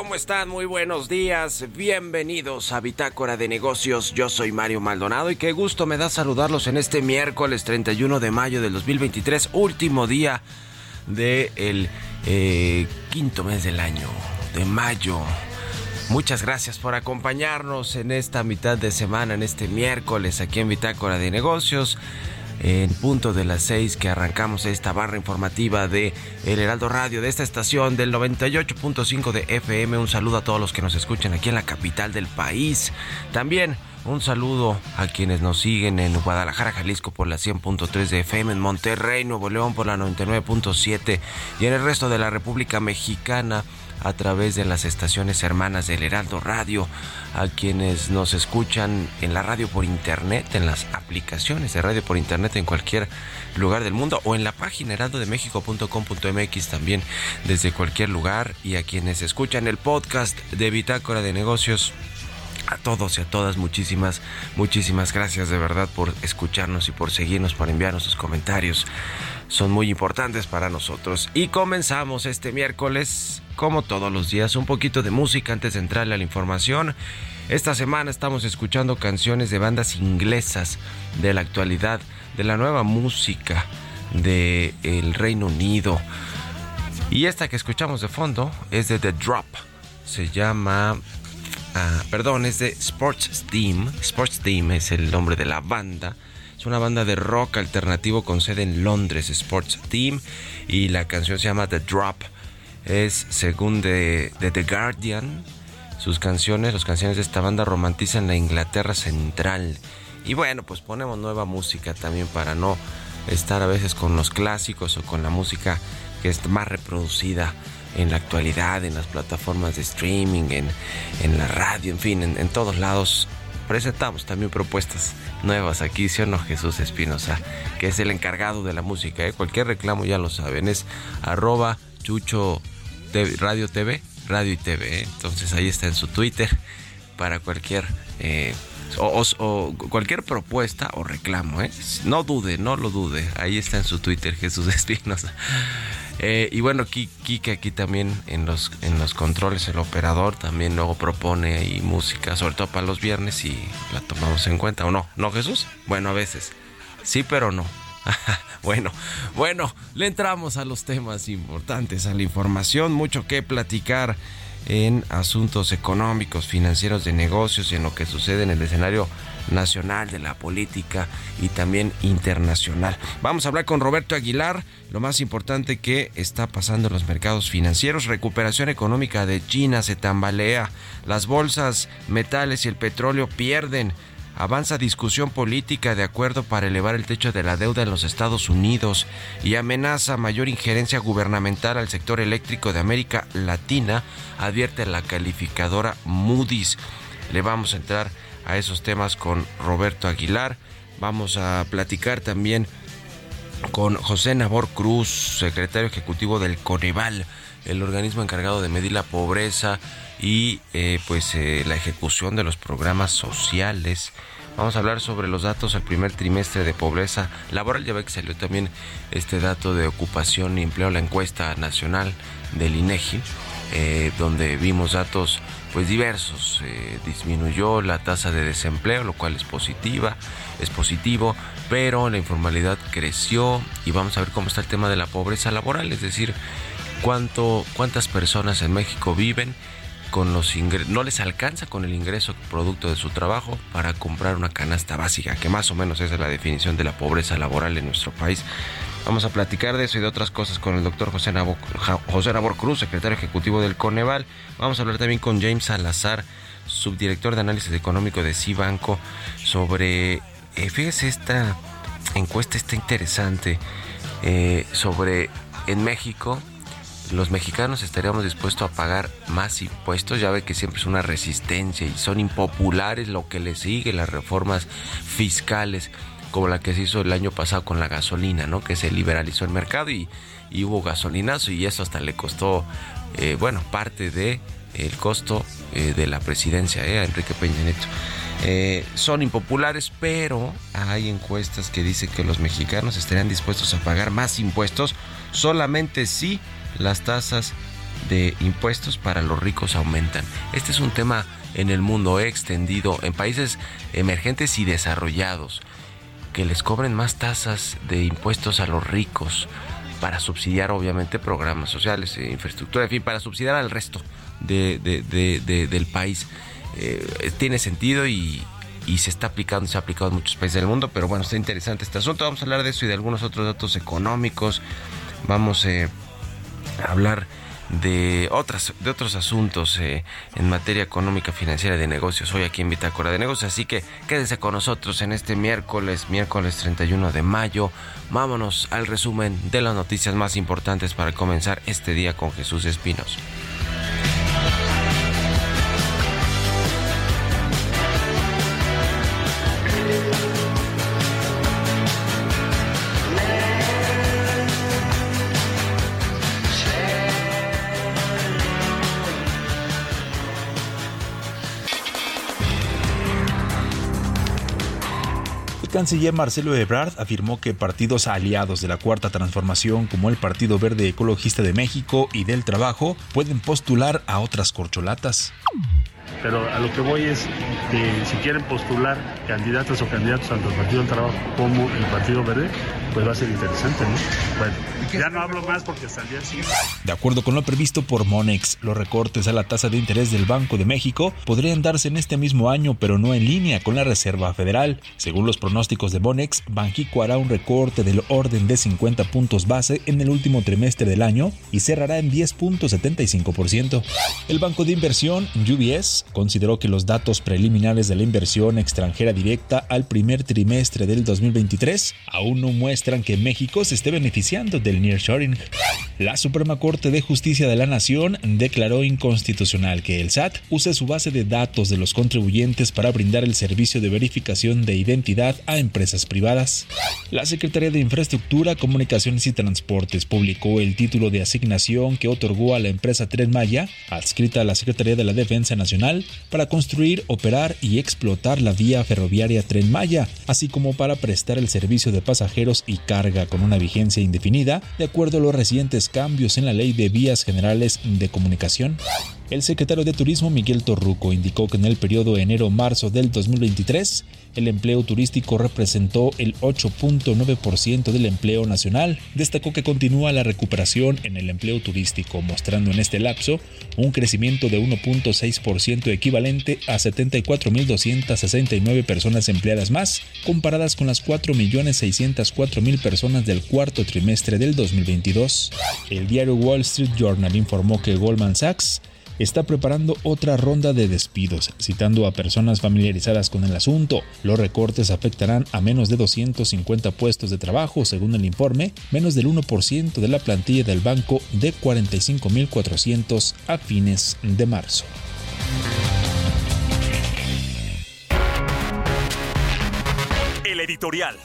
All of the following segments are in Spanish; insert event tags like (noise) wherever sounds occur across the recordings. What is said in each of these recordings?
¿Cómo están? Muy buenos días. Bienvenidos a Bitácora de Negocios. Yo soy Mario Maldonado y qué gusto me da saludarlos en este miércoles 31 de mayo del 2023, último día del de eh, quinto mes del año, de mayo. Muchas gracias por acompañarnos en esta mitad de semana, en este miércoles aquí en Bitácora de Negocios en punto de las seis que arrancamos esta barra informativa de El Heraldo Radio, de esta estación del 98.5 de FM. Un saludo a todos los que nos escuchan aquí en la capital del país. También un saludo a quienes nos siguen en Guadalajara, Jalisco por la 100.3 de FM, en Monterrey, Nuevo León por la 99.7 y en el resto de la República Mexicana a través de las estaciones hermanas del Heraldo Radio, a quienes nos escuchan en la radio por internet, en las aplicaciones de radio por internet en cualquier lugar del mundo o en la página heraldodemexico.com.mx también desde cualquier lugar y a quienes escuchan el podcast de Bitácora de Negocios a todos y a todas muchísimas, muchísimas gracias de verdad por escucharnos y por seguirnos, por enviarnos sus comentarios. Son muy importantes para nosotros. Y comenzamos este miércoles, como todos los días, un poquito de música antes de entrarle a la información. Esta semana estamos escuchando canciones de bandas inglesas de la actualidad, de la nueva música del el Reino Unido. Y esta que escuchamos de fondo es de The Drop. Se llama Ah, perdón, es de Sports Team. Sports Team es el nombre de la banda. Es una banda de rock alternativo con sede en Londres, Sports Team. Y la canción se llama The Drop. Es según de, The Guardian. Sus canciones, las canciones de esta banda romantizan la Inglaterra central. Y bueno, pues ponemos nueva música también para no estar a veces con los clásicos o con la música que es más reproducida en la actualidad, en las plataformas de streaming, en, en la radio, en fin, en, todos lados. Presentamos también propuestas nuevas aquí, ¿sí o no? Jesús Espinosa, que es el encargado de la música. ¿eh? Cualquier reclamo ya lo saben, es arroba chucho radio TV, radio y TV. ¿eh? Entonces ahí está en su Twitter para cualquier eh, o, cualquier propuesta o reclamo, ¿eh? No dude, no lo dude. Ahí está en su Twitter Jesús (laughs) Espinosa. Eh, y bueno, Kike aquí también en los, en los controles, el operador también luego propone ahí música, sobre todo para los viernes y la tomamos en cuenta, ¿o no? ¿No, Jesús? Bueno, a veces. Sí, pero no. (laughs) bueno, bueno, le entramos a los temas importantes, a la información, mucho que platicar en asuntos económicos, financieros, de negocios y en lo que sucede en el escenario nacional de la política y también internacional. Vamos a hablar con Roberto Aguilar, lo más importante que está pasando en los mercados financieros, recuperación económica de China se tambalea, las bolsas, metales y el petróleo pierden avanza discusión política de acuerdo para elevar el techo de la deuda en los Estados Unidos y amenaza mayor injerencia gubernamental al sector eléctrico de América Latina, advierte la calificadora Moody's. Le vamos a entrar a esos temas con Roberto Aguilar. Vamos a platicar también con José Nabor Cruz, secretario ejecutivo del Coneval, el organismo encargado de medir la pobreza y eh, pues eh, la ejecución de los programas sociales. Vamos a hablar sobre los datos al primer trimestre de pobreza laboral. Ya ve que salió también este dato de ocupación y empleo, la encuesta nacional del INEGI, eh, donde vimos datos pues diversos. disminuyó la tasa de desempleo, lo cual es positiva, es positivo, pero la informalidad creció y vamos a ver cómo está el tema de la pobreza laboral, es decir, cuánto, cuántas personas en México viven con los no les alcanza con el ingreso producto de su trabajo para comprar una canasta básica, que más o menos esa es la definición de la pobreza laboral en nuestro país. Vamos a platicar de eso y de otras cosas con el doctor José Nabor, José Nabor Cruz, secretario ejecutivo del Coneval. Vamos a hablar también con James Salazar, subdirector de análisis económico de Cibanco, sobre, eh, fíjese, esta encuesta está interesante eh, sobre en México los mexicanos estaríamos dispuestos a pagar más impuestos. Ya ve que siempre es una resistencia y son impopulares lo que le sigue, las reformas fiscales, como la que se hizo el año pasado con la gasolina, ¿no? Que se liberalizó el mercado y, hubo gasolinazo y eso hasta le costó, eh, bueno, parte de el costo eh, de la presidencia ¿eh? a Enrique Peña Nieto. Son impopulares, pero hay encuestas que dicen que los mexicanos estarían dispuestos a pagar más impuestos solamente si las tasas de impuestos para los ricos aumentan. Este es un tema en el mundo extendido, en países emergentes y desarrollados, que les cobren más tasas de impuestos a los ricos para subsidiar obviamente programas sociales, e infraestructura, en fin, para subsidiar al resto del país. Eh, tiene sentido y, se está aplicando, se ha aplicado en muchos países del mundo, pero bueno, está interesante este asunto. Vamos a hablar de eso y de algunos otros datos económicos. Vamos eh, hablar de otras de otros asuntos eh, en materia económica, financiera y de negocios hoy aquí en Bitácora de Negocios. Así que quédense con nosotros en este miércoles, miércoles 31 de mayo. Vámonos al resumen de las noticias más importantes para comenzar este día con Jesús Espinos. Canciller Marcelo Ebrard afirmó que partidos aliados de la Cuarta Transformación como el Partido Verde Ecologista de México y del Trabajo pueden postular a otras corcholatas. Pero a lo que voy es que si quieren postular candidatas o candidatos tanto el Partido del Trabajo como el Partido Verde, pues va a ser interesante, ¿no? Bueno, ya no hablo más porque hasta el día De acuerdo con lo previsto por Monex, los recortes a la tasa de interés del Banco de México podrían darse en este mismo año, pero no en línea con la Reserva Federal. Según los pronósticos de Monex, Banxico hará un recorte del orden de 50 puntos base en el último trimestre del año y cerrará en 10.75%. El banco de inversión UBS consideró que los datos preliminares de la inversión extranjera directa al primer trimestre del 2023 aún no muestran que México se esté beneficiando del La Suprema Corte de Justicia de la Nación declaró inconstitucional que el SAT use su base de datos de los contribuyentes para brindar el servicio de verificación de identidad a empresas privadas. La Secretaría de Infraestructura, Comunicaciones y Transportes publicó el título de asignación que otorgó a la empresa Tren Maya, adscrita a la Secretaría de la Defensa Nacional, para construir, operar y explotar la vía ferroviaria Tren Maya, así como para prestar el servicio de pasajeros y carga con una vigencia indefinida, de acuerdo a los recientes cambios en la ley de vías generales de comunicación. El secretario de Turismo Miguel Torruco indicó que en el periodo enero-marzo del 2023 el empleo turístico representó el 8.9% del empleo nacional. Destacó que continúa la recuperación en el empleo turístico, mostrando en este lapso un crecimiento de 1.6% equivalente a 74.269 personas empleadas más, comparadas con las 4.604.000 personas del cuarto trimestre del 2022. El diario Wall Street Journal informó que Goldman Sachs está preparando otra ronda de despidos, citando a personas familiarizadas con el asunto. Los recortes afectarán a menos de 250 puestos de trabajo, según el informe, menos del 1% de la plantilla del banco de 45.400 a fines de marzo. El editorial.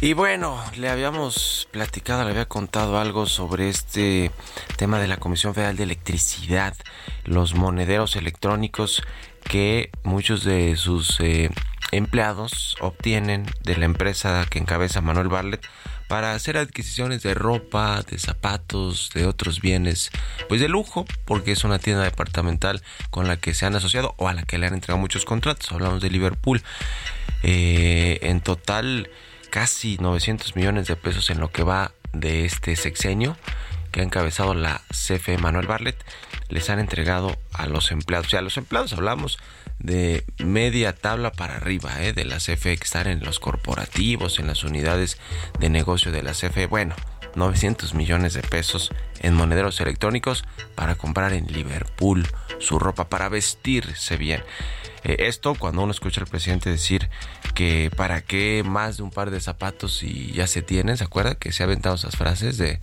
Y bueno, le habíamos platicado, le había contado algo sobre este tema de la Comisión Federal de Electricidad, los monederos electrónicos que muchos de sus eh, empleados obtienen de la empresa que encabeza Manuel Barlet para hacer adquisiciones de ropa, de zapatos, de otros bienes, pues de lujo, porque es una tienda departamental con la que se han asociado o a la que le han entregado muchos contratos. Hablamos de Liverpool. Eh, en total casi 900 millones de pesos en lo que va de este sexenio que ha encabezado la CFE Manuel Barlet, les han entregado a los empleados. O sea, a los empleados hablamos de media tabla para arriba, ¿eh? de la CFE que están en los corporativos, en las unidades de negocio de la CFE. Bueno, 900 millones de pesos en monederos electrónicos para comprar en Liverpool su ropa, para vestirse bien. Eh, esto cuando uno escucha al presidente decir que para qué más de un par de zapatos y ya se tienen, ¿se acuerda? Que se ha aventado esas frases de,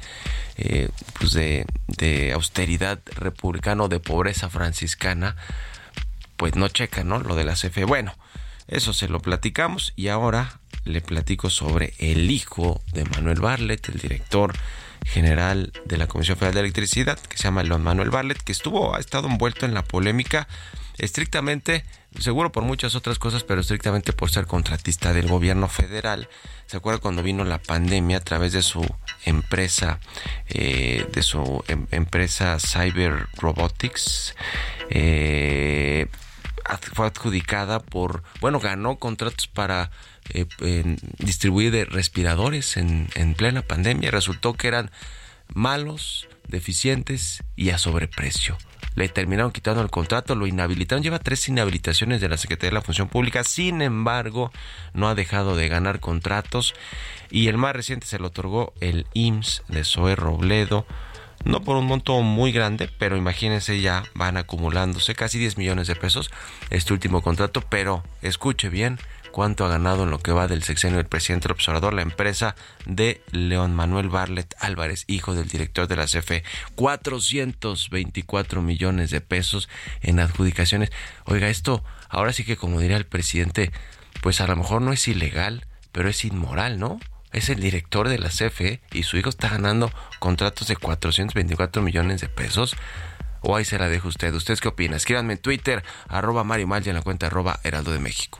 eh, pues de, de austeridad republicana o de pobreza franciscana, pues no checa, ¿no? Lo de la CFE. Bueno, eso se lo platicamos y ahora le platico sobre el hijo de Manuel Barlet, el director general de la Comisión Federal de Electricidad, que se llama León Manuel Barlet, que estuvo, ha estado envuelto en la polémica estrictamente, seguro por muchas otras cosas, pero estrictamente por ser contratista del gobierno federal. ¿Se acuerda cuando vino la pandemia a través de su empresa, eh, de su em, empresa Cyber Robotics? Eh, fue adjudicada por, bueno, ganó contratos para eh, distribuir respiradores en, en plena pandemia. Resultó que eran malos, deficientes y a sobreprecio le terminaron quitando el contrato, lo inhabilitaron, lleva tres inhabilitaciones de la Secretaría de la Función Pública, sin embargo, no ha dejado de ganar contratos y el más reciente se lo otorgó el IMSS de Zoe Robledo, no por un monto muy grande, pero imagínense ya van acumulándose casi 10 millones de pesos este último contrato, pero escuche bien, cuánto ha ganado en lo que va del sexenio del presidente observador la empresa de León Manuel Barlet Álvarez, hijo del director de la CFE. 424 millones de pesos en adjudicaciones. Oiga, esto ahora sí que como diría el presidente, pues a lo mejor no es ilegal, pero es inmoral, ¿no? Es el director de la CFE y su hijo está ganando contratos de 424 millones de pesos. O ahí se la dejo usted. ¿Ustedes qué opinan? Escríbanme en Twitter, arroba Mario Mal en la cuenta arroba Heraldo de México.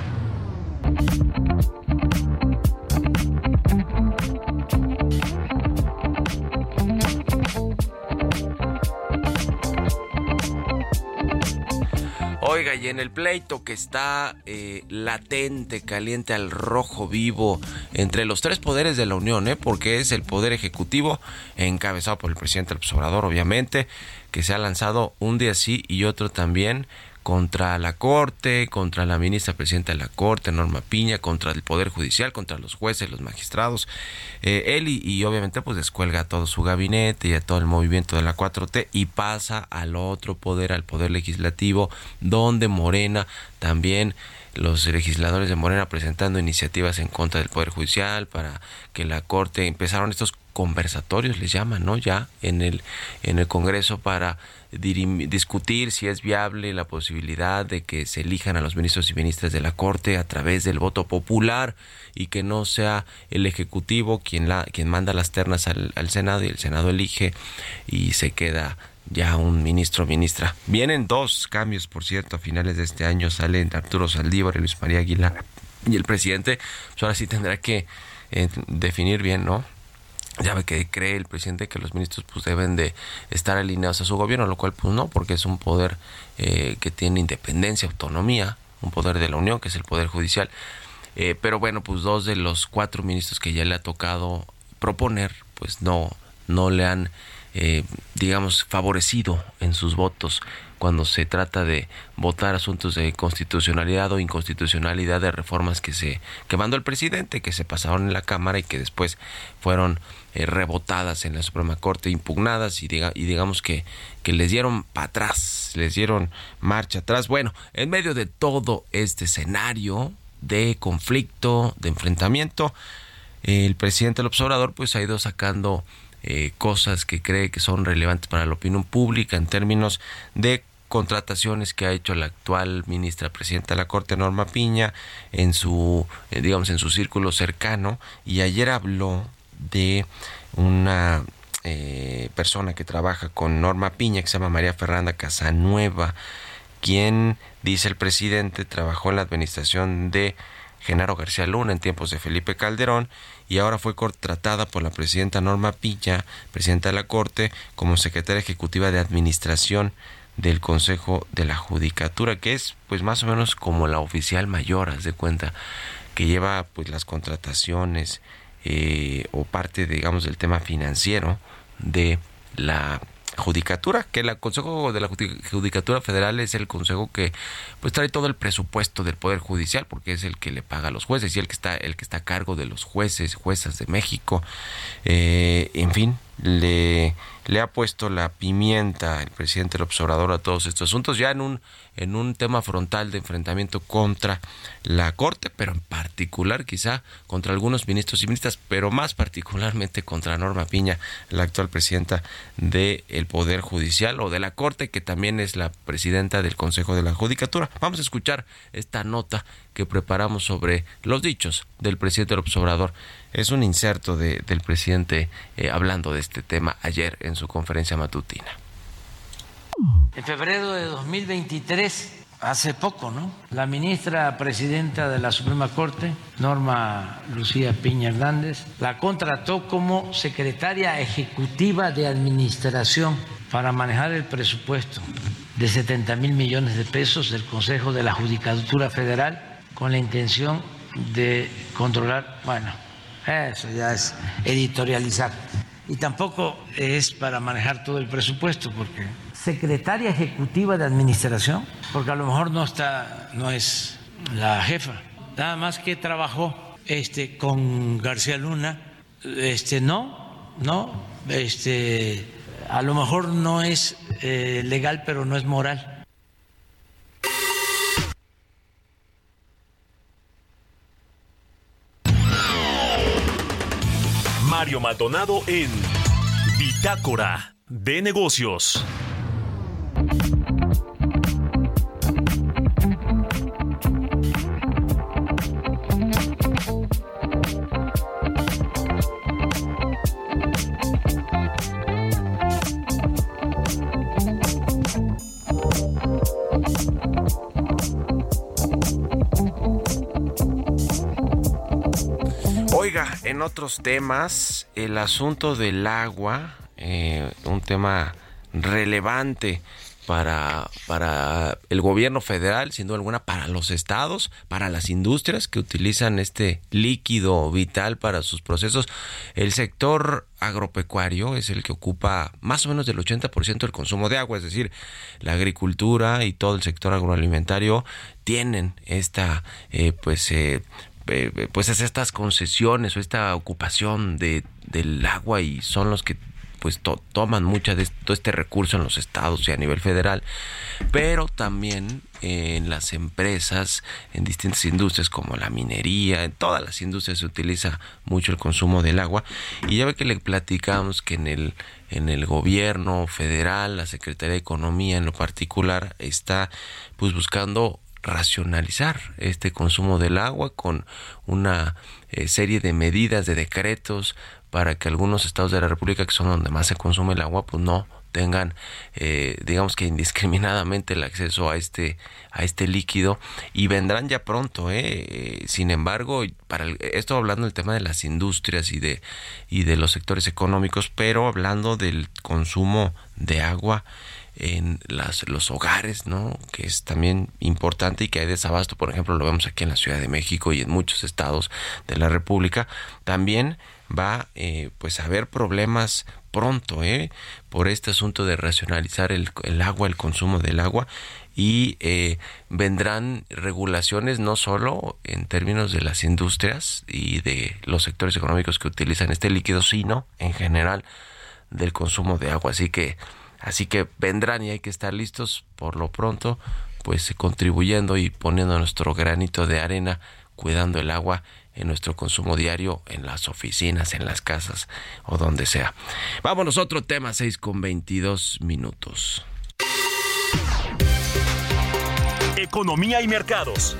Oiga, y en el pleito que está eh, latente, caliente al rojo vivo entre los tres poderes de la Unión, ¿eh? porque es el poder ejecutivo, encabezado por el presidente Obrador, obviamente, que se ha lanzado un día sí y otro también contra la Corte, contra la ministra presidenta de la Corte, Norma Piña, contra el Poder Judicial, contra los jueces, los magistrados. Eh, él y, obviamente pues descuelga a todo su gabinete y a todo el movimiento de la 4T y pasa al otro poder, al Poder Legislativo, donde Morena también los legisladores de Morena presentando iniciativas en contra del Poder Judicial para que la Corte empezaron estos conversatorios les llaman, ¿no? Ya en el en el Congreso para discutir si es viable la posibilidad de que se elijan a los ministros y ministras de la Corte a través del voto popular y que no sea el Ejecutivo quien, la, quien manda las ternas al, al Senado y el Senado elige y se queda ya un ministro ministra. Vienen dos cambios, por cierto, a finales de este año salen Arturo Saldívar y Luis María Aguilar y el presidente pues ahora sí tendrá que eh, definir bien, ¿no? Ya ve que cree el presidente que los ministros pues deben de estar alineados a su gobierno, lo cual pues no, porque es un poder eh, que tiene independencia, autonomía, un poder de la Unión, que es el Poder Judicial. Eh, pero bueno, pues dos de los cuatro ministros que ya le ha tocado proponer, pues no, no le han, eh, digamos, favorecido en sus votos cuando se trata de votar asuntos de constitucionalidad o inconstitucionalidad de reformas que se que mandó el presidente, que se pasaron en la Cámara y que después fueron eh, rebotadas en la Suprema Corte, impugnadas y, diga, y digamos que, que les dieron para atrás, les dieron marcha atrás. Bueno, en medio de todo este escenario de conflicto, de enfrentamiento, el presidente del observador pues ha ido sacando eh, cosas que cree que son relevantes para la opinión pública en términos de contrataciones que ha hecho la actual ministra presidenta de la Corte Norma Piña en su eh, digamos en su círculo cercano y ayer habló de una eh, persona que trabaja con Norma Piña que se llama María Fernanda Casanueva quien dice el presidente trabajó en la administración de Genaro García Luna en tiempos de Felipe Calderón y ahora fue contratada por la presidenta Norma Piña, presidenta de la Corte, como secretaria ejecutiva de Administración del Consejo de la Judicatura, que es pues más o menos como la oficial mayor, haz de cuenta, que lleva pues las contrataciones eh, o parte, digamos, del tema financiero de la judicatura, que el Consejo de la Judicatura Federal es el consejo que pues trae todo el presupuesto del Poder Judicial, porque es el que le paga a los jueces y el que está, el que está a cargo de los jueces, juezas de México, eh, en fin, le le ha puesto la pimienta el presidente del observador a todos estos asuntos, ya en un, en un tema frontal de enfrentamiento contra la Corte, pero en particular quizá contra algunos ministros y ministras, pero más particularmente contra Norma Piña, la actual presidenta del Poder Judicial o de la Corte, que también es la presidenta del Consejo de la Judicatura. Vamos a escuchar esta nota que preparamos sobre los dichos del presidente del observador es un inserto de, del presidente eh, hablando de este tema ayer en su conferencia matutina. En febrero de 2023, hace poco, ¿no? La ministra presidenta de la Suprema Corte, Norma Lucía Piña Hernández, la contrató como secretaria ejecutiva de administración para manejar el presupuesto de 70 mil millones de pesos del Consejo de la Judicatura Federal con la intención de controlar, bueno, eso ya es editorializar. Y tampoco es para manejar todo el presupuesto, porque secretaria ejecutiva de administración, porque a lo mejor no está, no es la jefa, nada más que trabajó este con García Luna, este no, no, este a lo mejor no es eh, legal, pero no es moral. Mario Maldonado en Bitácora de Negocios. En otros temas, el asunto del agua, eh, un tema relevante para, para el gobierno federal, siendo alguna para los estados, para las industrias que utilizan este líquido vital para sus procesos. El sector agropecuario es el que ocupa más o menos del 80% del consumo de agua, es decir, la agricultura y todo el sector agroalimentario tienen esta eh, pues eh, eh, eh, pues es estas concesiones o esta ocupación de, del agua y son los que pues toman mucha de todo este recurso en los estados y a nivel federal, pero también en las empresas, en distintas industrias como la minería, en todas las industrias se utiliza mucho el consumo del agua. Y ya ve que le platicamos que en el, en el gobierno federal, la Secretaría de Economía en lo particular, está pues buscando racionalizar este consumo del agua con una eh, serie de medidas, de decretos para que algunos estados de la República, que son donde más se consume el agua, pues no tengan eh, digamos que indiscriminadamente el acceso a este a este líquido y vendrán ya pronto ¿eh? sin embargo para esto hablando del tema de las industrias y de y de los sectores económicos pero hablando del consumo de agua en las, los hogares, ¿no? Que es también importante y que hay desabasto, por ejemplo, lo vemos aquí en la Ciudad de México y en muchos estados de la República. También va eh, pues a haber problemas pronto ¿eh? por este asunto de racionalizar el, el agua, el consumo del agua y eh, vendrán regulaciones no solo en términos de las industrias y de los sectores económicos que utilizan este líquido, sino en general del consumo de agua. Así que, así que vendrán y hay que estar listos por lo pronto, pues contribuyendo y poniendo nuestro granito de arena, cuidando el agua en nuestro consumo diario, en las oficinas, en las casas o donde sea. Vámonos otro tema, 6 con 22 minutos. Economía y mercados.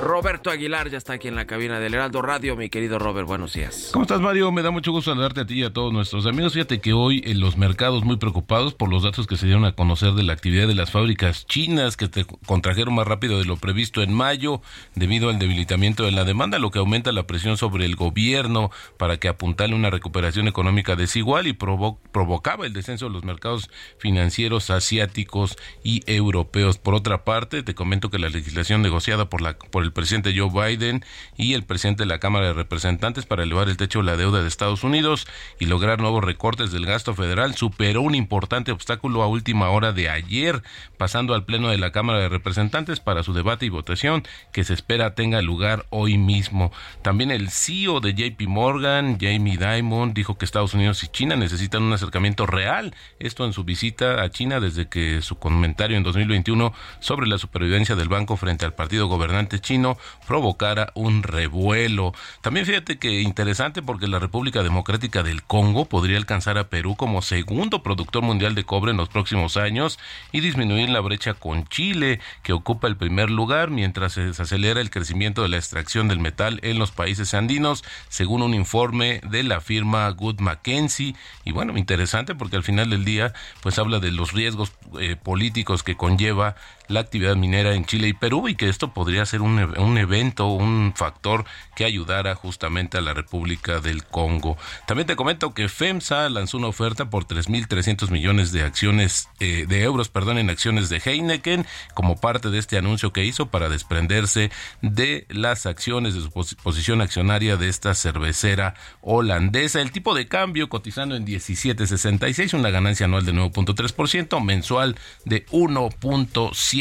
Roberto Aguilar ya está aquí en la cabina del Heraldo Radio. Mi querido Robert, buenos días. ¿Cómo estás, Mario? Me da mucho gusto saludarte a ti y a todos nuestros amigos. Fíjate que hoy en los mercados muy preocupados por los datos que se dieron a conocer de la actividad de las fábricas chinas que se contrajeron más rápido de lo previsto en mayo debido al debilitamiento de la demanda, lo que aumenta la presión sobre el gobierno para que apuntale una recuperación económica desigual y provocaba el descenso de los mercados financieros asiáticos y europeos. Por otra parte, te comento que la legislación negociada por, la, por el presidente Joe Biden y el presidente de la Cámara de Representantes para elevar el techo de la deuda de Estados Unidos y lograr nuevos recortes del gasto federal superó un importante obstáculo a última hora de ayer, pasando al Pleno de la Cámara de Representantes para su debate y votación que se espera tenga lugar hoy mismo. También el CEO de JP Morgan, Jamie Dimon, dijo que Estados Unidos y China necesitan un acercamiento real, esto en su visita a China desde que su comentario en 2021 sobre la supervivencia del banco frente al partido gobernante chino provocara un revuelo. También fíjate que interesante porque la República Democrática del Congo podría alcanzar a Perú como segundo productor mundial de cobre en los próximos años y disminuir la brecha con Chile, que ocupa el primer lugar mientras se acelera el crecimiento de la extracción del metal en los países andinos, según un informe de la firma Good Mackenzie. Y bueno, interesante porque al final del día pues habla de los riesgos eh, políticos que conlleva la actividad minera en Chile y Perú y que esto podría ser un, un evento, un factor que ayudara justamente a la República del Congo. También te comento que FEMSA lanzó una oferta por 3.300 millones de acciones, eh, de euros, perdón, en acciones de Heineken como parte de este anuncio que hizo para desprenderse de las acciones de su posición accionaria de esta cervecera holandesa. El tipo de cambio cotizando en 17.66, una ganancia anual de 9.3%, mensual de 1.7%.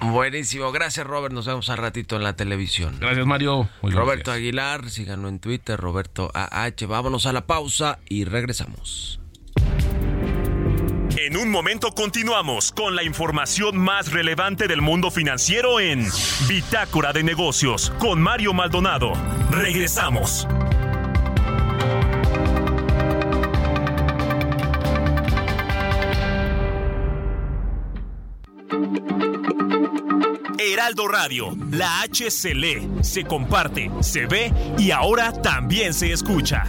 Buenísimo, gracias Robert, nos vemos al ratito en la televisión. Gracias Mario. Roberto Aguilar, síganlo en Twitter, Roberto AH. Vámonos a la pausa y regresamos. En un momento continuamos con la información más relevante del mundo financiero en Bitácora de Negocios con Mario Maldonado. Regresamos. Heraldo Radio, la H se lee, se comparte, se ve y ahora también se escucha.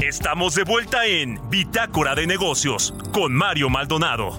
Estamos de vuelta en Bitácora de Negocios con Mario Maldonado.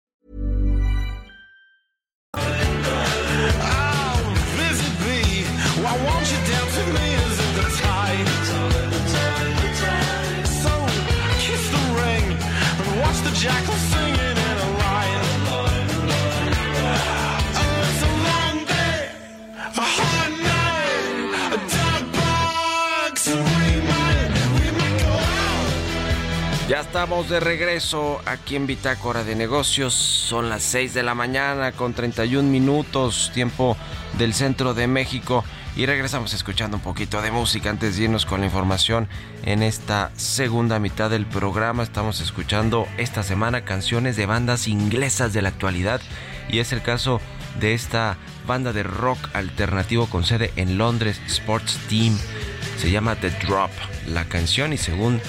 Estamos de regreso aquí en Bitácora de Negocios. Son las 6 de la mañana con 31 minutos, tiempo del centro de México. Y regresamos escuchando un poquito de música antes de irnos con la información en esta segunda mitad del programa. Estamos escuchando esta semana canciones de bandas inglesas de la actualidad y es el caso de esta banda de rock alternativo con sede en Londres, Sports Team. Se llama The Drop la canción y según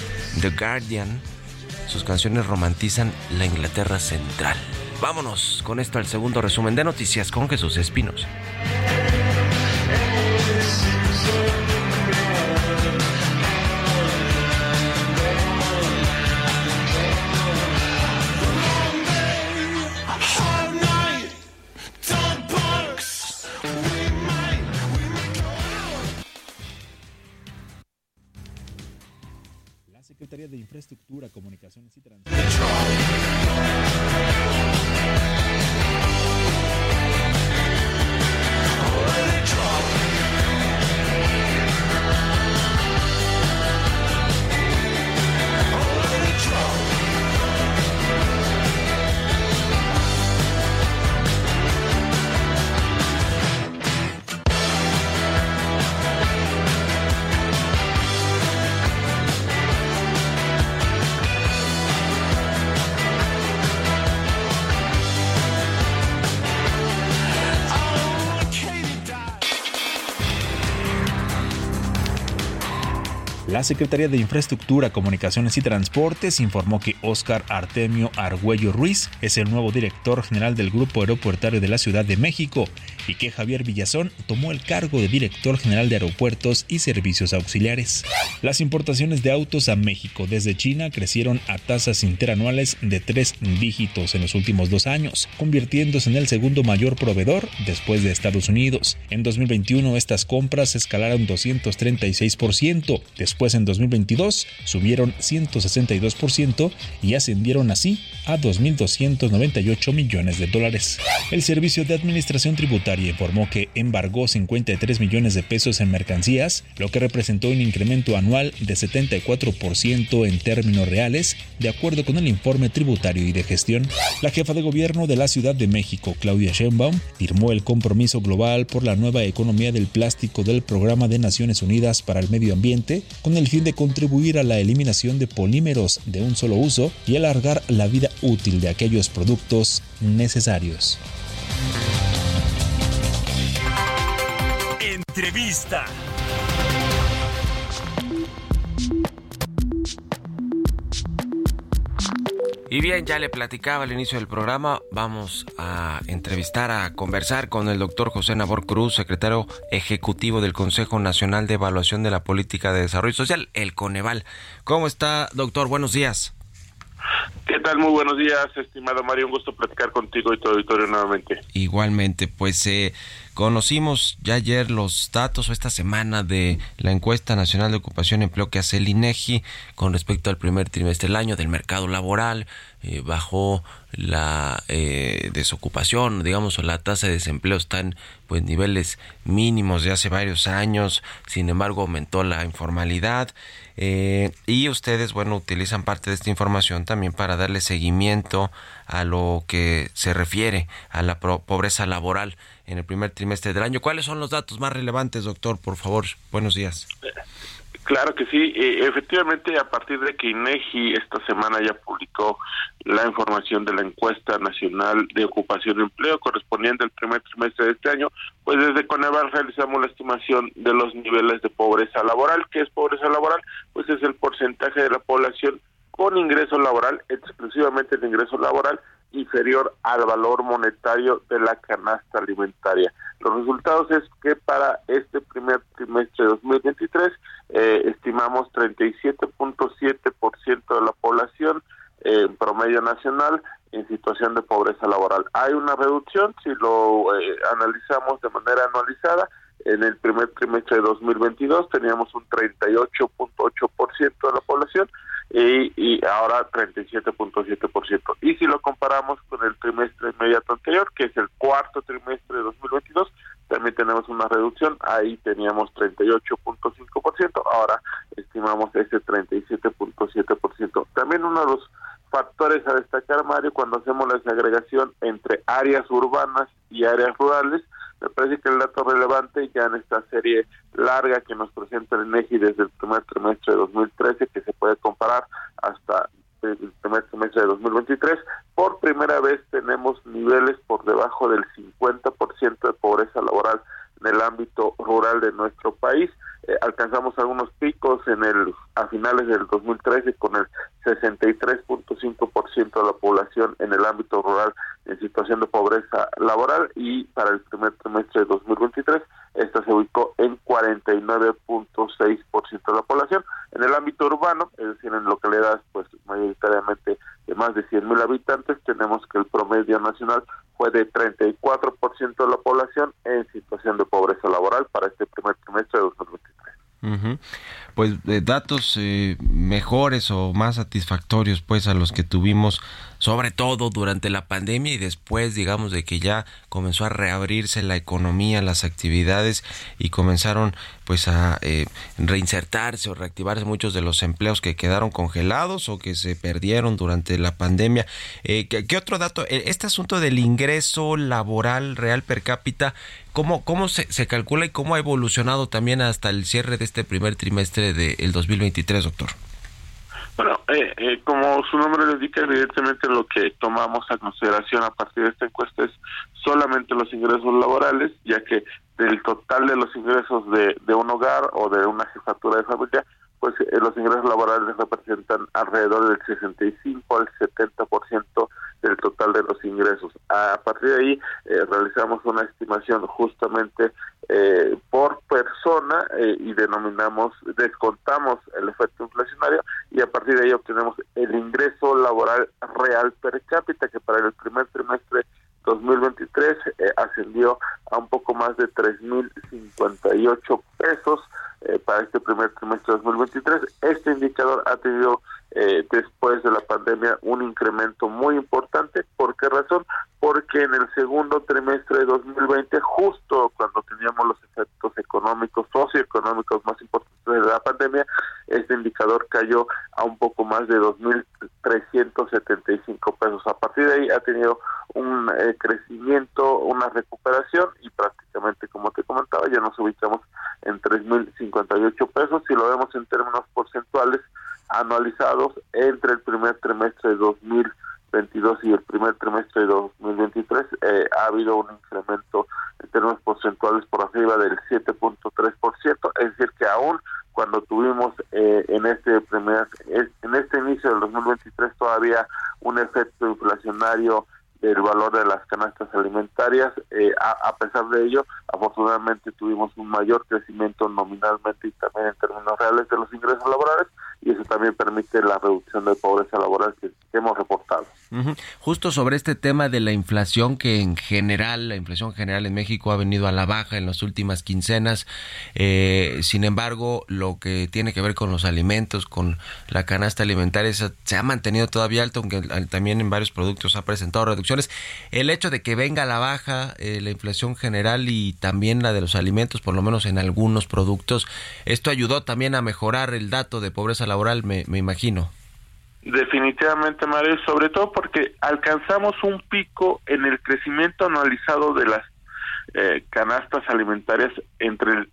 The Guardian, sus canciones romantizan la Inglaterra central. Vámonos con esto al segundo resumen de noticias con Jesús Espinos. De Infraestructura, Comunicaciones y Transporte. La Secretaría de Infraestructura, Comunicaciones y Transportes informó que Óscar Artemio Argüello Ruiz es el nuevo director general del Grupo Aeropuertario de la Ciudad de México y que Javier Villazón tomó el cargo de director general de Aeropuertos y Servicios Auxiliares. Las importaciones de autos a México desde China crecieron a tasas interanuales de tres dígitos en los últimos dos años, convirtiéndose en el segundo mayor proveedor después de Estados Unidos. En 2021 estas compras escalaron 236%, después en 2022 subieron 162% y ascendieron así a 2.298 millones de dólares. El Servicio de Administración Tributaria informó que embargó 53 millones de pesos en mercancías, lo que representó un incremento anual de 74% en términos reales, de acuerdo con el informe tributario y de gestión. La jefa de gobierno de la Ciudad de México, Claudia Sheinbaum, firmó el compromiso global por la nueva economía del plástico del Programa de Naciones Unidas para el Medio Ambiente, con el fin de contribuir a la eliminación de polímeros de un solo uso y alargar la vida útil de aquellos productos necesarios. Entrevista. Y bien, ya le platicaba al inicio del programa, vamos a entrevistar, a conversar con el doctor José Nabor Cruz, secretario ejecutivo del Consejo Nacional de Evaluación de la Política de Desarrollo Social, el Coneval. ¿Cómo está, doctor? Buenos días. ¿Qué tal? Muy buenos días, estimado Mario. Un gusto platicar contigo y tu auditorio nuevamente. Igualmente, pues eh, conocimos ya ayer los datos o esta semana de la encuesta nacional de ocupación y empleo que hace el INEGI con respecto al primer trimestre del año del mercado laboral. Eh, bajó la eh, desocupación, digamos, o la tasa de desempleo está en pues niveles mínimos de hace varios años. Sin embargo, aumentó la informalidad. Eh, y ustedes, bueno, utilizan parte de esta información también para darle seguimiento a lo que se refiere a la pobreza laboral en el primer trimestre del año. ¿Cuáles son los datos más relevantes, doctor? Por favor, buenos días. Claro que sí, eh, efectivamente a partir de que INEGI esta semana ya publicó la información de la encuesta nacional de ocupación y empleo correspondiente al primer trimestre de este año, pues desde Coneval realizamos la estimación de los niveles de pobreza laboral. ¿Qué es pobreza laboral? Pues es el porcentaje de la población con ingreso laboral, exclusivamente el ingreso laboral, inferior al valor monetario de la canasta alimentaria. Los resultados es que para este primer trimestre de 2023 eh, estimamos 37.7% de la población eh, en promedio nacional en situación de pobreza laboral. Hay una reducción si lo eh, analizamos de manera anualizada. En el primer trimestre de 2022 teníamos un 38.8% de la población y, y ahora 37.7%. Y si lo comparamos con el trimestre inmediato anterior, que es el cuarto trimestre de 2022, también tenemos una reducción, ahí teníamos 38.5%, ahora estimamos ese 37.7%. También uno de los factores a destacar, Mario, cuando hacemos la segregación entre áreas urbanas y áreas rurales, me parece que el dato relevante ya en esta serie larga que nos presenta el INEGI desde el primer trimestre de 2013, que se puede comparar hasta el primer trimestre de 2023, por primera vez tenemos niveles por debajo del 50% de pobreza laboral en el ámbito rural de nuestro país. Eh, alcanzamos algunos picos en el a finales del 2013 con el 63.5% de la población en el ámbito rural en situación de pobreza laboral y para el primer trimestre de 2023 esta se ubicó en 49.6% de la población. En el ámbito urbano, es decir, en localidades pues mayoritariamente de más de 100.000 habitantes, tenemos que el promedio nacional fue de 34% de la población en situación de pobreza laboral para este primer trimestre de 2023. Ujú. Pues eh, datos eh, mejores o más satisfactorios pues a los que tuvimos sobre todo durante la pandemia y después digamos de que ya comenzó a reabrirse la economía, las actividades y comenzaron pues a eh, reinsertarse o reactivarse muchos de los empleos que quedaron congelados o que se perdieron durante la pandemia. Eh, ¿qué, qué otro dato? Eh, Este asunto del ingreso laboral real per cápita, ¿cómo, cómo se, se calcula y cómo ha evolucionado también hasta el cierre de este primer trimestre del 2023, doctor? Bueno, eh, eh, como su nombre lo indica, evidentemente lo que tomamos a consideración a partir de esta encuesta es solamente los ingresos laborales, ya que del total de los ingresos de, de un hogar o de una jefatura de familia, pues eh, los ingresos laborales representan alrededor del 65 al 70% del total de los ingresos. A partir de ahí eh, realizamos una estimación justamente eh, por persona eh, y denominamos, descontamos el efecto inflacionario y a partir de ahí obtenemos el ingreso laboral real per cápita que para el primer trimestre 2023 eh, ascendió a un poco más de 3.058 pesos eh, para este primer trimestre de 2023. Este indicador ha tenido eh, después de la pandemia un incremento muy importante. ¿Por qué razón? Porque en el segundo trimestre de 2020, justo cuando teníamos los efectos económicos, socioeconómicos más importantes de la pandemia, este indicador cayó a un poco más de 2.375 pesos. A partir de ahí ha tenido un eh, crecimiento, una recuperación y prácticamente, como te comentaba, ya nos ubicamos en 3.058 pesos. Si lo vemos en términos porcentuales anualizados entre el primer trimestre de 2022 y el primer trimestre de 2023, eh, ha habido un incremento en términos porcentuales por arriba del 7.3%, es decir, que aún cuando tuvimos eh, en este primer en este inicio del 2023 todavía un efecto inflacionario del valor de las canastas alimentarias. Eh, a pesar de ello, afortunadamente tuvimos un mayor crecimiento nominalmente y también en términos reales de los ingresos laborales y eso también permite la reducción de pobreza laboral que, hemos reportado. Justo sobre este tema de la inflación que en general, la inflación general en México ha venido a la baja en las últimas quincenas. Eh, sin embargo, lo que tiene que ver con los alimentos, con la canasta alimentaria, se ha mantenido todavía alto, aunque también en varios productos ha presentado reducciones. El hecho de que venga a la baja eh, la inflación general y también la de los alimentos, por lo menos en algunos productos, esto ayudó también a mejorar el dato de pobreza laboral, me, me imagino. Definitivamente, Mario, sobre todo porque alcanzamos un pico en el crecimiento anualizado de las eh, canastas alimentarias entre el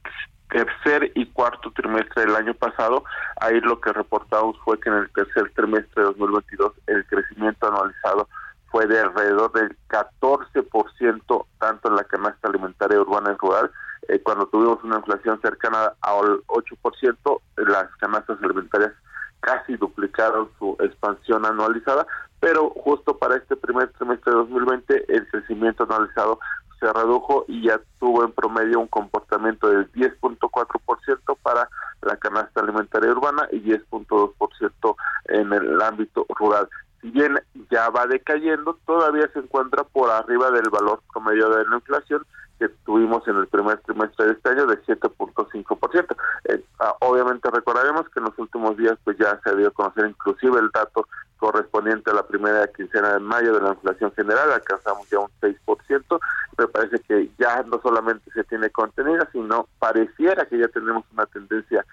tercer y cuarto trimestre del año pasado. Ahí lo que reportamos fue que en el tercer trimestre de 2022 el crecimiento anualizado fue de alrededor del 14% tanto en la canasta alimentaria urbana y rural. Eh, cuando tuvimos una inflación cercana al 8%, las canastas alimentarias casi duplicaron su expansión anualizada, pero justo para este primer trimestre de 2020 el crecimiento anualizado se redujo y ya tuvo en promedio un comportamiento del 10.4% para la canasta alimentaria urbana y 10.2% en el ámbito rural. Si bien ya va decayendo, todavía se encuentra por arriba del valor promedio de la inflación que tuvimos en el primer trimestre de este año de 7.5%. Eh, ah, obviamente recordaremos que en los últimos días pues ya se dio a conocer inclusive el dato correspondiente a la primera quincena de mayo de la inflación general, alcanzamos ya un 6%, me parece que ya no solamente se tiene contenida, sino pareciera que ya tenemos una tendencia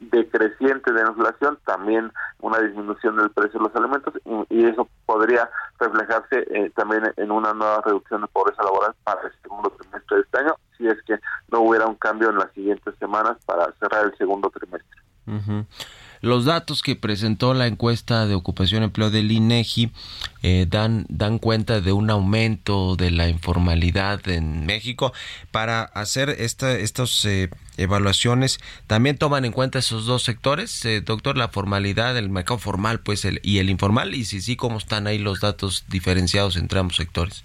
decreciente de la inflación, también una disminución del precio de los alimentos y, eso podría reflejarse eh, también en una nueva reducción de pobreza laboral para el segundo trimestre de este año, si es que no hubiera un cambio en las siguientes semanas para cerrar el segundo trimestre. Ujú. Los datos que presentó la encuesta de ocupación y empleo del INEGI eh, dan, dan cuenta de un aumento de la informalidad en México. Para hacer esta, estas eh, evaluaciones, ¿también toman en cuenta esos dos sectores, eh, doctor? La formalidad, el mercado formal pues el, y el informal, y si sí, ¿cómo están ahí los datos diferenciados entre ambos sectores?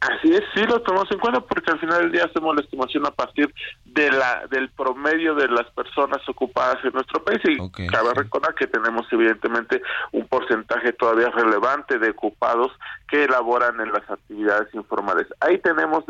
Así es, sí lo tomamos en cuenta porque al final del día hacemos la estimación a partir de la del promedio de las personas ocupadas en nuestro país y cabe recordar que tenemos evidentemente un porcentaje todavía relevante de ocupados que elaboran en las actividades informales. Ahí tenemos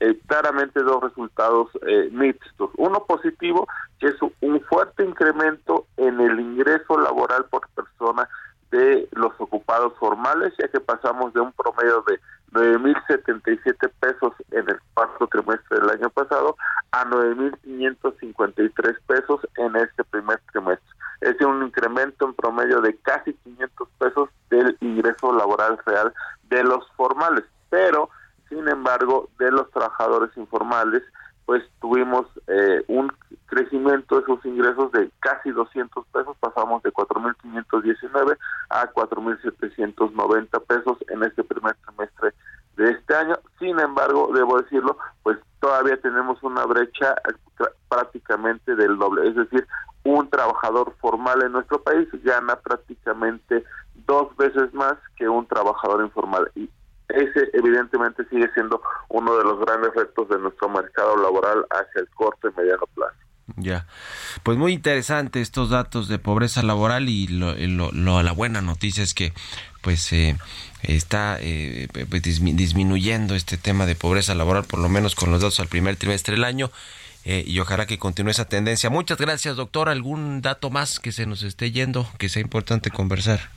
eh, claramente dos resultados eh, mixtos. Uno positivo, que es un fuerte incremento en el ingreso laboral por persona de los ocupados formales, ya que pasamos de un promedio de 9.077 pesos en el cuarto trimestre del año pasado a 9.553 pesos en este primer trimestre. Es un incremento en promedio de casi 500 pesos del ingreso laboral real de los formales, pero sin embargo de los trabajadores informales pues tuvimos eh, un crecimiento de sus ingresos de casi 200 pesos, pasamos de 4.519 a 4.790 pesos en este primer trimestre de este año. Sin embargo, debo decirlo, pues todavía tenemos una brecha eh, prácticamente del doble, es decir, un trabajador formal en nuestro país gana prácticamente dos veces más que un trabajador informal y ese evidentemente sigue siendo uno de los grandes retos de nuestro mercado laboral hacia el corto y mediano plazo. Ya, pues muy interesante estos datos de pobreza laboral y lo, la buena noticia es que pues eh, está eh, pues, dismi- disminuyendo este tema de pobreza laboral por lo menos con los datos al primer trimestre del año eh, y ojalá que continúe esa tendencia. Muchas gracias doctor, algún dato más que se nos esté yendo que sea importante conversar.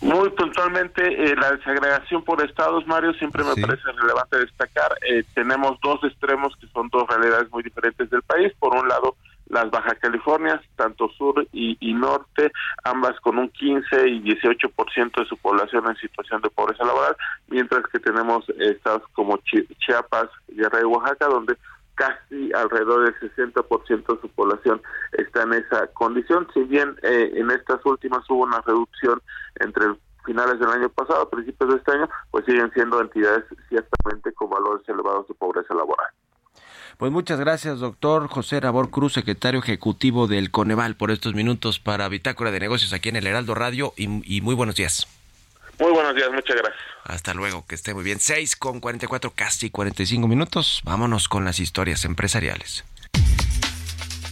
Muy puntualmente, eh, la desagregación por estados, Mario, siempre me Sí. parece relevante destacar. Eh, tenemos dos extremos que son dos realidades muy diferentes del país. Por un lado, las Baja Californias, tanto sur y, y norte, ambas con un 15 y 18% de su población en situación de pobreza laboral, mientras que tenemos estados como Chi- Chiapas, Guerrero y Oaxaca, donde casi alrededor del 60% de su población está en esa condición. Si bien eh, en estas últimas hubo una reducción entre finales del año pasado, principios de este año, pues siguen siendo entidades ciertamente con valores elevados de pobreza laboral. Pues muchas gracias, doctor José Rabor Cruz, secretario ejecutivo del Coneval, por estos minutos para Bitácora de Negocios aquí en el Heraldo Radio y, y muy buenos días. Muy buenos días, muchas gracias. Hasta luego, que esté muy bien. 6 con 44, casi 45 minutos. Vámonos con las historias empresariales.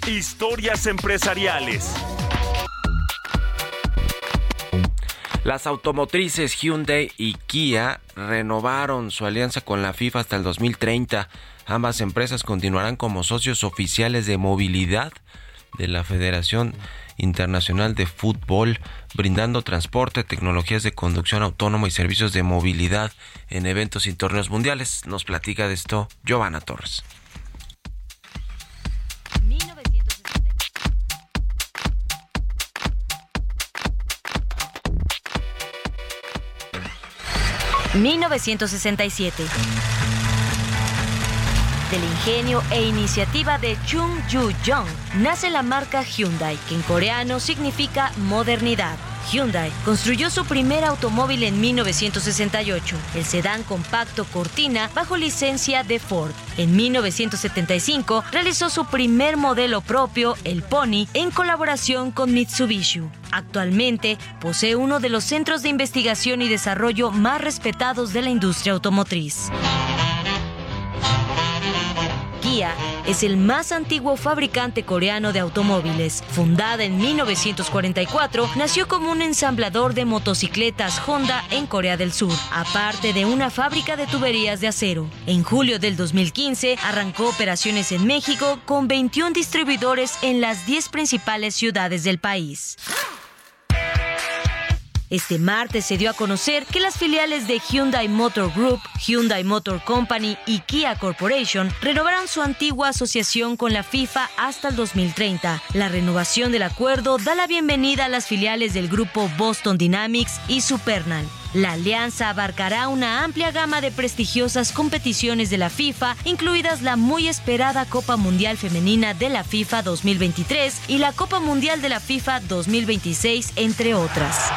Historias empresariales. Las automotrices Hyundai y Kia renovaron su alianza con la FIFA hasta el 2030. Ambas empresas continuarán como socios oficiales de movilidad de la Federación Internacional de Fútbol, brindando transporte, tecnologías de conducción autónoma y servicios de movilidad en eventos y torneos mundiales. Nos platica de esto Giovanna Torres. 1967. Del ingenio e iniciativa de Chung Yu Jong nace la marca Hyundai, que en coreano significa modernidad. Hyundai construyó su primer automóvil en 1968, el sedán compacto Cortina bajo licencia de Ford. En 1975 realizó su primer modelo propio, el Pony, en colaboración con Mitsubishi. Actualmente posee uno de los centros de investigación y desarrollo más respetados de la industria automotriz. Es el más antiguo fabricante coreano de automóviles. Fundada en 1944, nació como un ensamblador de motocicletas Honda en Corea del Sur, aparte de una fábrica de tuberías de acero. En julio del 2015 arrancó operaciones en México con 21 distribuidores en las 10 principales ciudades del país. Este martes se dio a conocer que las filiales de Hyundai Motor Group, Hyundai Motor Company y Kia Corporation renovarán su antigua asociación con la FIFA hasta el 2030. La renovación del acuerdo da la bienvenida a las filiales del grupo Boston Dynamics y Supernal. La alianza abarcará una amplia gama de prestigiosas competiciones de la FIFA, incluidas la muy esperada Copa Mundial Femenina de la FIFA 2023 y la Copa Mundial de la FIFA 2026, entre otras.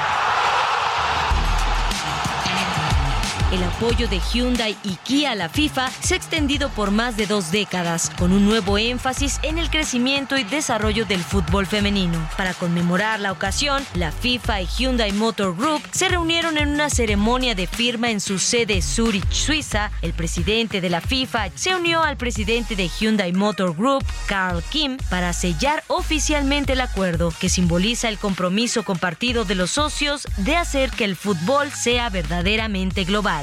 El apoyo de Hyundai y Kia a la FIFA se ha extendido por más de dos décadas, con un nuevo énfasis en el crecimiento y desarrollo del fútbol femenino. Para conmemorar la ocasión, la FIFA y Hyundai Motor Group se reunieron en una ceremonia de firma en su sede Zurich, Suiza. El presidente de la FIFA se unió al presidente de Hyundai Motor Group, Carl Kim, para sellar oficialmente el acuerdo que simboliza el compromiso compartido de los socios de hacer que el fútbol sea verdaderamente global.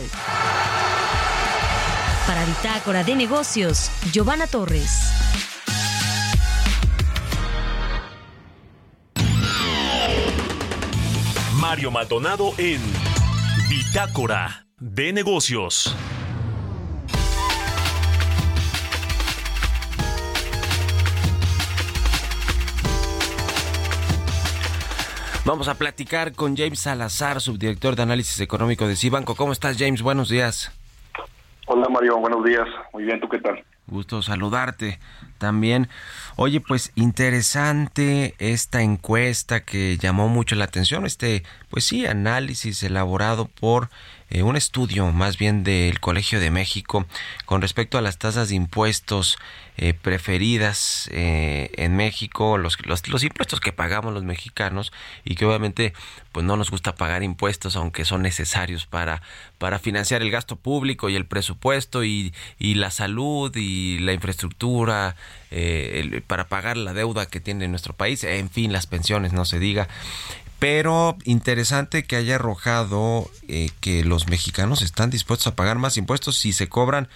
Para Bitácora de Negocios, Giovanna Torres. Mario Maldonado en Bitácora de Negocios. Vamos a platicar con James Salazar, subdirector de análisis económico de Cibanco. ¿Cómo estás, James? Buenos días. Hola Mario, buenos días. Muy bien, ¿tú qué tal? Gusto saludarte también. Oye, pues interesante esta encuesta que llamó mucho la atención, este, pues sí, análisis elaborado por eh, un estudio más bien del Colegio de México con respecto a las tasas de impuestos eh, preferidas eh, en México, los, los, impuestos que pagamos los mexicanos y que obviamente pues no nos gusta pagar impuestos aunque son necesarios para, para financiar el gasto público y el presupuesto y, y la salud y la infraestructura eh, para pagar la deuda que tiene nuestro país, en fin, las pensiones, no se diga pero interesante que haya arrojado eh, que los mexicanos están dispuestos a pagar más impuestos si se cobran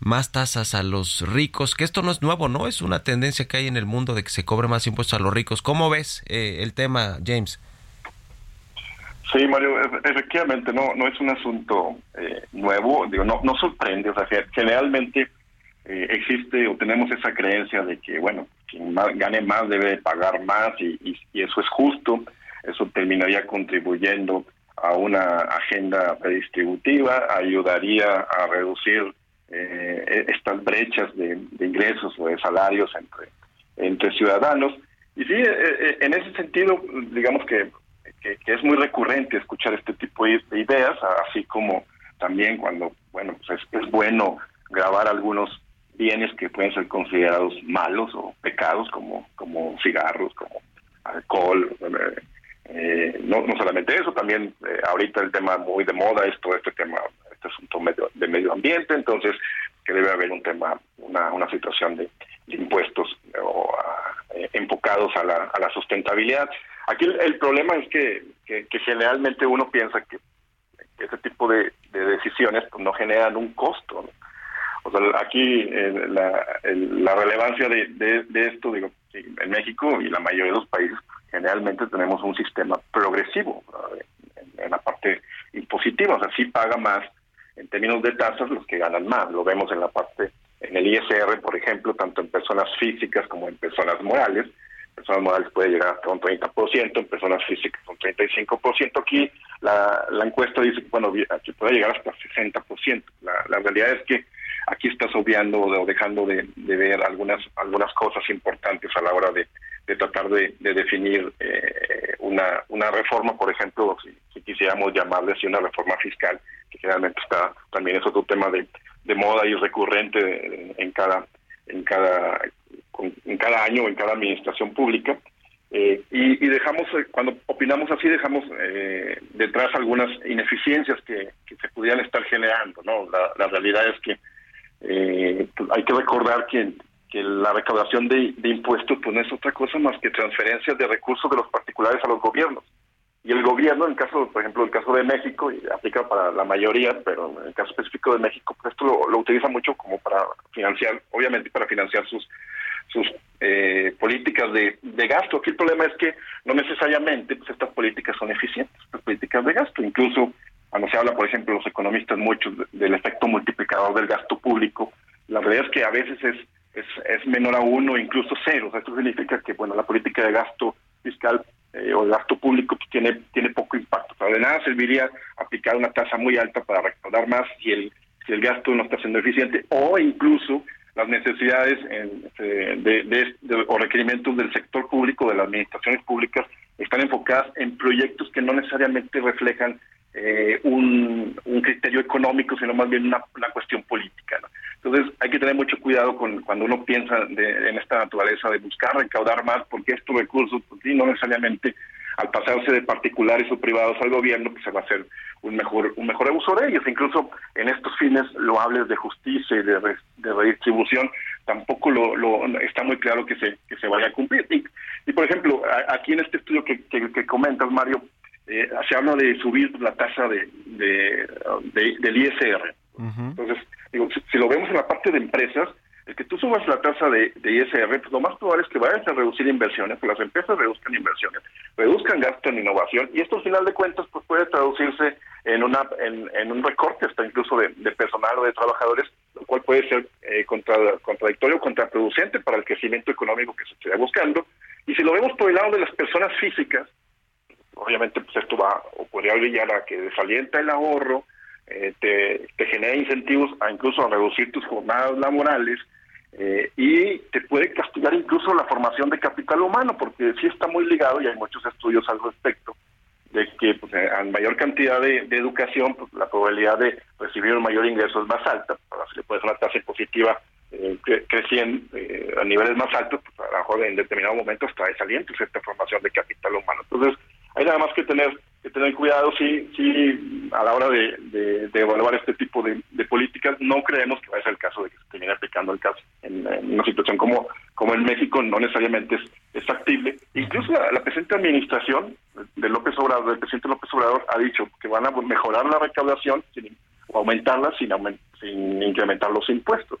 más tasas a los ricos, que esto no es nuevo, ¿no? Es una tendencia que hay en el mundo de que se cobre más impuestos a los ricos. ¿Cómo ves eh, el tema, James? Sí, Mario, efectivamente no no es un asunto eh, nuevo, digo, no, no sorprende, o sea, generalmente eh, existe o tenemos esa creencia de que, bueno, quien gane más debe pagar más y eso es justo, eso terminaría contribuyendo a una agenda redistributiva, ayudaría a reducir eh, estas brechas de, ingresos o de salarios entre, ciudadanos. Y sí, eh, en ese sentido, digamos que, es muy recurrente escuchar este tipo de ideas, así como también cuando, bueno, pues es, bueno grabar algunos bienes que pueden ser considerados malos o pecados, como, como cigarros, como alcohol, eh, eh, no, no solamente eso, también eh, ahorita el tema muy de moda es todo este tema, este asunto medio, de medio ambiente, entonces que debe haber un tema, una, una situación de, impuestos o, uh, enfocados a la, a la sustentabilidad. Aquí el, problema es que, que, generalmente uno piensa que, ese tipo de, de decisiones pues, no generan un costo. O sea, aquí eh, la, la relevancia de, de, de esto, digo, en México y la mayoría de los países generalmente tenemos un sistema progresivo en, en, la parte impositiva, o sea, sí paga más en términos de tasas los que ganan más, lo vemos en la parte, en el ISR, por ejemplo, tanto en personas físicas como en personas morales, personas morales puede llegar hasta un 30%, en personas físicas un 35%, aquí la, encuesta dice, bueno, aquí puede llegar hasta 60%, la, la realidad es que aquí estás obviando o dejando de, de ver algunas algunas cosas importantes a la hora de, de tratar de, de definir eh, una, una reforma, por ejemplo, si, si quisiéramos llamarle así una reforma fiscal, que generalmente está también es otro tema de, de moda y recurrente en cada en cada en cada año en cada administración pública. Eh, y, dejamos, eh, cuando opinamos así, dejamos eh, detrás algunas ineficiencias que, que se pudieran estar generando. ¿no? La, la realidad es que eh, pues hay que recordar que, que la recaudación de, de impuestos pues no es otra cosa más que transferencias de recursos de los particulares a los gobiernos. Y el gobierno, en el caso, por ejemplo, el caso de México, y aplica para la mayoría, pero en el caso específico de México, pues esto lo, lo utiliza mucho como para financiar, obviamente para financiar sus sus eh, políticas de, de gasto. Aquí el problema es que no necesariamente pues, estas políticas son eficientes, estas políticas de gasto. Incluso cuando se habla, por ejemplo, los economistas muchos de- del efecto multiplicador del gasto público, la realidad es que a veces es, es, es menor a uno, incluso cero. O esto significa que bueno la política de gasto fiscal eh, o de gasto público pues, tiene, tiene poco impacto. O sea, de nada serviría aplicar una tasa muy alta para recaudar más si el, si el gasto no está siendo eficiente o incluso las necesidades eh, de, o requerimientos del sector público, de las administraciones públicas, están enfocadas en proyectos que no necesariamente reflejan eh, un, un criterio económico, sino más bien una, una cuestión política. ¿no? Entonces hay que tener mucho cuidado con cuando uno piensa de- en esta naturaleza de buscar recaudar más, porque estos recursos, pues, sí, no necesariamente al pasarse de particulares o privados al gobierno, pues se va a hacer un mejor un mejor uso de ellos. Incluso en estos fines loables de justicia y de, re- de redistribución, tampoco lo, lo- está muy claro que se que se vaya a cumplir. Y, y, por ejemplo, a- aquí en este estudio que, que, que comentas, Mario, eh, se habla de subir la tasa de, de- de- del ISR. Entonces, si, lo vemos en la parte de empresas, el que tú subas la tasa de, de ISR, pues lo más probable es que vayas a reducir inversiones, que las empresas reduzcan inversiones, reduzcan gasto en innovación, y esto al final de cuentas pues puede traducirse en una en, un recorte hasta incluso de, de personal o de trabajadores, lo cual puede ser eh, contra- contradictorio o contraproducente para el crecimiento económico que se esté buscando. Y si lo vemos por el lado de las personas físicas, obviamente pues esto va o podría brillar a que desalienta el ahorro, eh, te, te genera incentivos a incluso a reducir tus jornadas laborales eh, y te puede castigar incluso la formación de capital humano, porque sí está muy ligado y hay muchos estudios al respecto de que pues, eh, a mayor cantidad de, educación, pues, la probabilidad de recibir un mayor ingreso es más alta. Ahora, si le puedes una tasa impositiva eh, cre- creciendo eh, a niveles más altos, pues a lo mejor en determinado momento hasta desalienta esta formación de capital humano. Entonces, hay nada más que tener que tener cuidado si, si a la hora de, de- de evaluar este tipo de, políticas. No creemos que vaya a ser el caso de que se termine aplicando el caso en, una situación como como en México no necesariamente es, factible. Incluso la, presente administración de López Obrador del presidente López Obrador ha dicho que van a mejorar la recaudación sin, o aumentarla sin aumen- sin incrementar los impuestos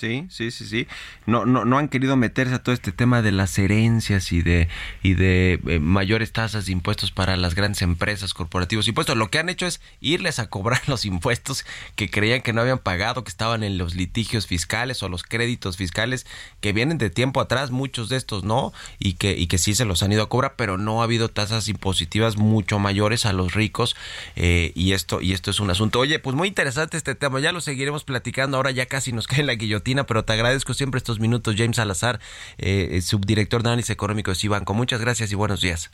Sí, sí, sí, sí. No, no, no han querido meterse a todo este tema de las herencias y de y de eh, mayores tasas de impuestos para las grandes empresas, corporativos, impuestos. Lo que han hecho es irles a cobrar (laughs) los impuestos que creían que no habían pagado, que estaban en los litigios fiscales o los créditos fiscales que vienen de tiempo atrás, muchos de estos no, y que y que sí se los han ido a cobrar, pero no ha habido tasas impositivas mucho mayores a los ricos eh, y esto y esto es un asunto. Oye, pues muy interesante este tema. Ya lo seguiremos platicando. Ahora ya casi nos cae la guillotina, pero te agradezco siempre estos minutos, James Salazar, eh, subdirector de análisis económico de Cibanco. Muchas gracias y buenos días.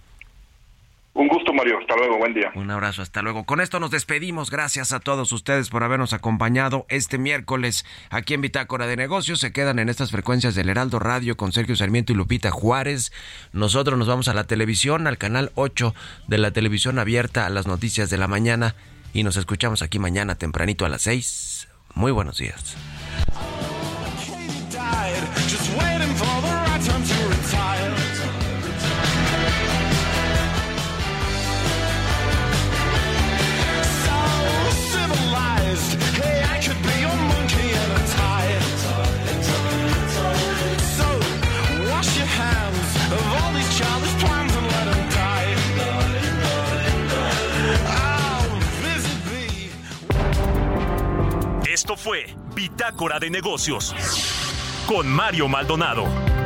un gusto Mario hasta luego buen día Un abrazo, hasta luego. Con esto nos despedimos. Gracias a todos ustedes por habernos acompañado este miércoles aquí en Bitácora de Negocios. Se quedan en estas frecuencias del Heraldo Radio con Sergio Sarmiento y Lupita Juárez. Nosotros nos vamos a la televisión, al canal 8 de la televisión abierta a las noticias de la mañana y nos escuchamos aquí mañana tempranito a las 6. Muy buenos días. Just waiting for the right time to retire. So civilized, hey, I could be your monkey in a tie. So wash your hands of all these childish plans and let them die. Esto fue Bitácora de Negocios con Mario Maldonado.